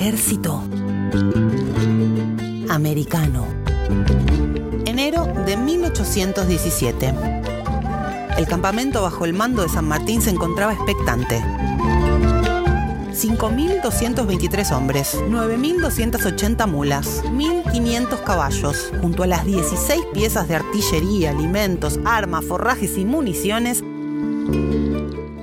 ejército americano. Enero de 1817. El campamento bajo el mando de San Martín se encontraba expectante. 5.223 hombres, 9.280 mulas, 1.500 caballos, junto a las 16 piezas de artillería, alimentos, armas, forrajes y municiones,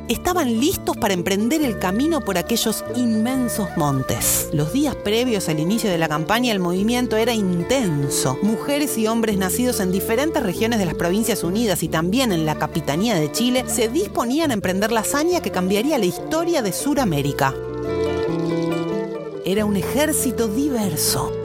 estaban listos para emprender el camino por aquellos inmensos montes. Los días previos al inicio de la campaña el movimiento era intenso. Mujeres y hombres nacidos en diferentes regiones de las Provincias Unidas y también en la Capitanía de Chile se disponían a emprender la hazaña que cambiaría la historia de Sudamérica. Era un ejército diverso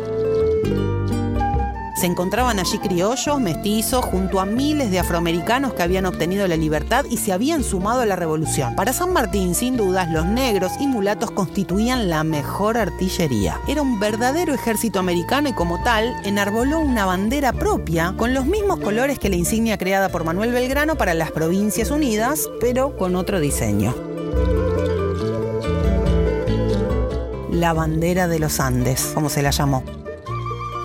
se encontraban allí criollos, mestizos, junto a miles de afroamericanos que habían obtenido la libertad y se habían sumado a la revolución. Para San Martín, sin dudas, los negros y mulatos constituían la mejor artillería. Era un verdadero ejército americano y como tal, enarboló una bandera propia con los mismos colores que la insignia creada por Manuel Belgrano para las Provincias Unidas, pero con otro diseño. La bandera de los Andes, como se la llamó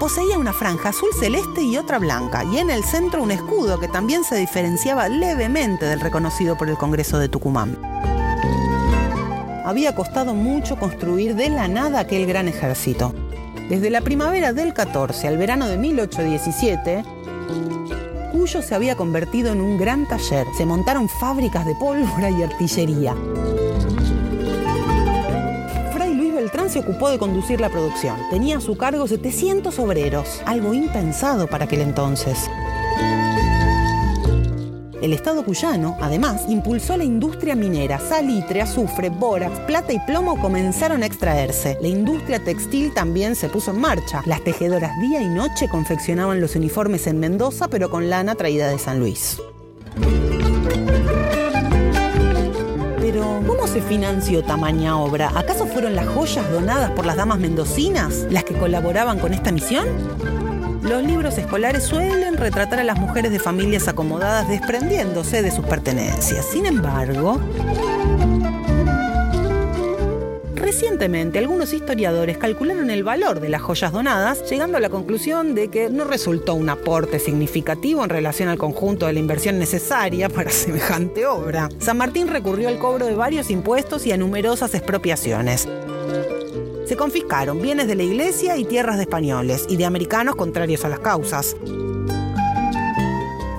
poseía una franja azul celeste y otra blanca, y en el centro un escudo que también se diferenciaba levemente del reconocido por el Congreso de Tucumán. Había costado mucho construir de la nada aquel gran ejército. Desde la primavera del 14 al verano de 1817, Cuyo se había convertido en un gran taller. Se montaron fábricas de pólvora y artillería. Ocupó de conducir la producción. Tenía a su cargo 700 obreros, algo impensado para aquel entonces. El Estado cuyano, además, impulsó la industria minera. Salitre, azufre, bórax, plata y plomo comenzaron a extraerse. La industria textil también se puso en marcha. Las tejedoras día y noche confeccionaban los uniformes en Mendoza, pero con lana traída de San Luis. Pero, ¿cómo se financió tamaña obra? ¿Acaso fueron las joyas donadas por las damas mendocinas las que colaboraban con esta misión? Los libros escolares suelen retratar a las mujeres de familias acomodadas desprendiéndose de sus pertenencias. Sin embargo, Recientemente, algunos historiadores calcularon el valor de las joyas donadas, llegando a la conclusión de que no resultó un aporte significativo en relación al conjunto de la inversión necesaria para semejante obra. San Martín recurrió al cobro de varios impuestos y a numerosas expropiaciones. Se confiscaron bienes de la iglesia y tierras de españoles y de americanos contrarios a las causas.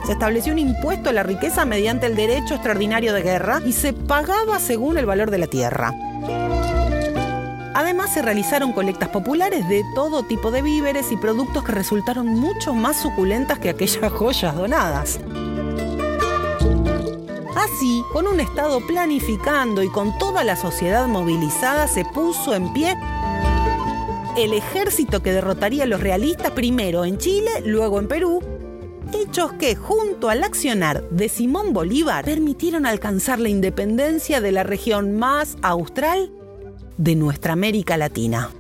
Se estableció un impuesto a la riqueza mediante el derecho extraordinario de guerra y se pagaba según el valor de la tierra. Además se realizaron colectas populares de todo tipo de víveres y productos que resultaron mucho más suculentas que aquellas joyas donadas. Así, con un Estado planificando y con toda la sociedad movilizada, se puso en pie el ejército que derrotaría a los realistas primero en Chile, luego en Perú, hechos que, junto al accionar de Simón Bolívar, permitieron alcanzar la independencia de la región más austral de nuestra América Latina.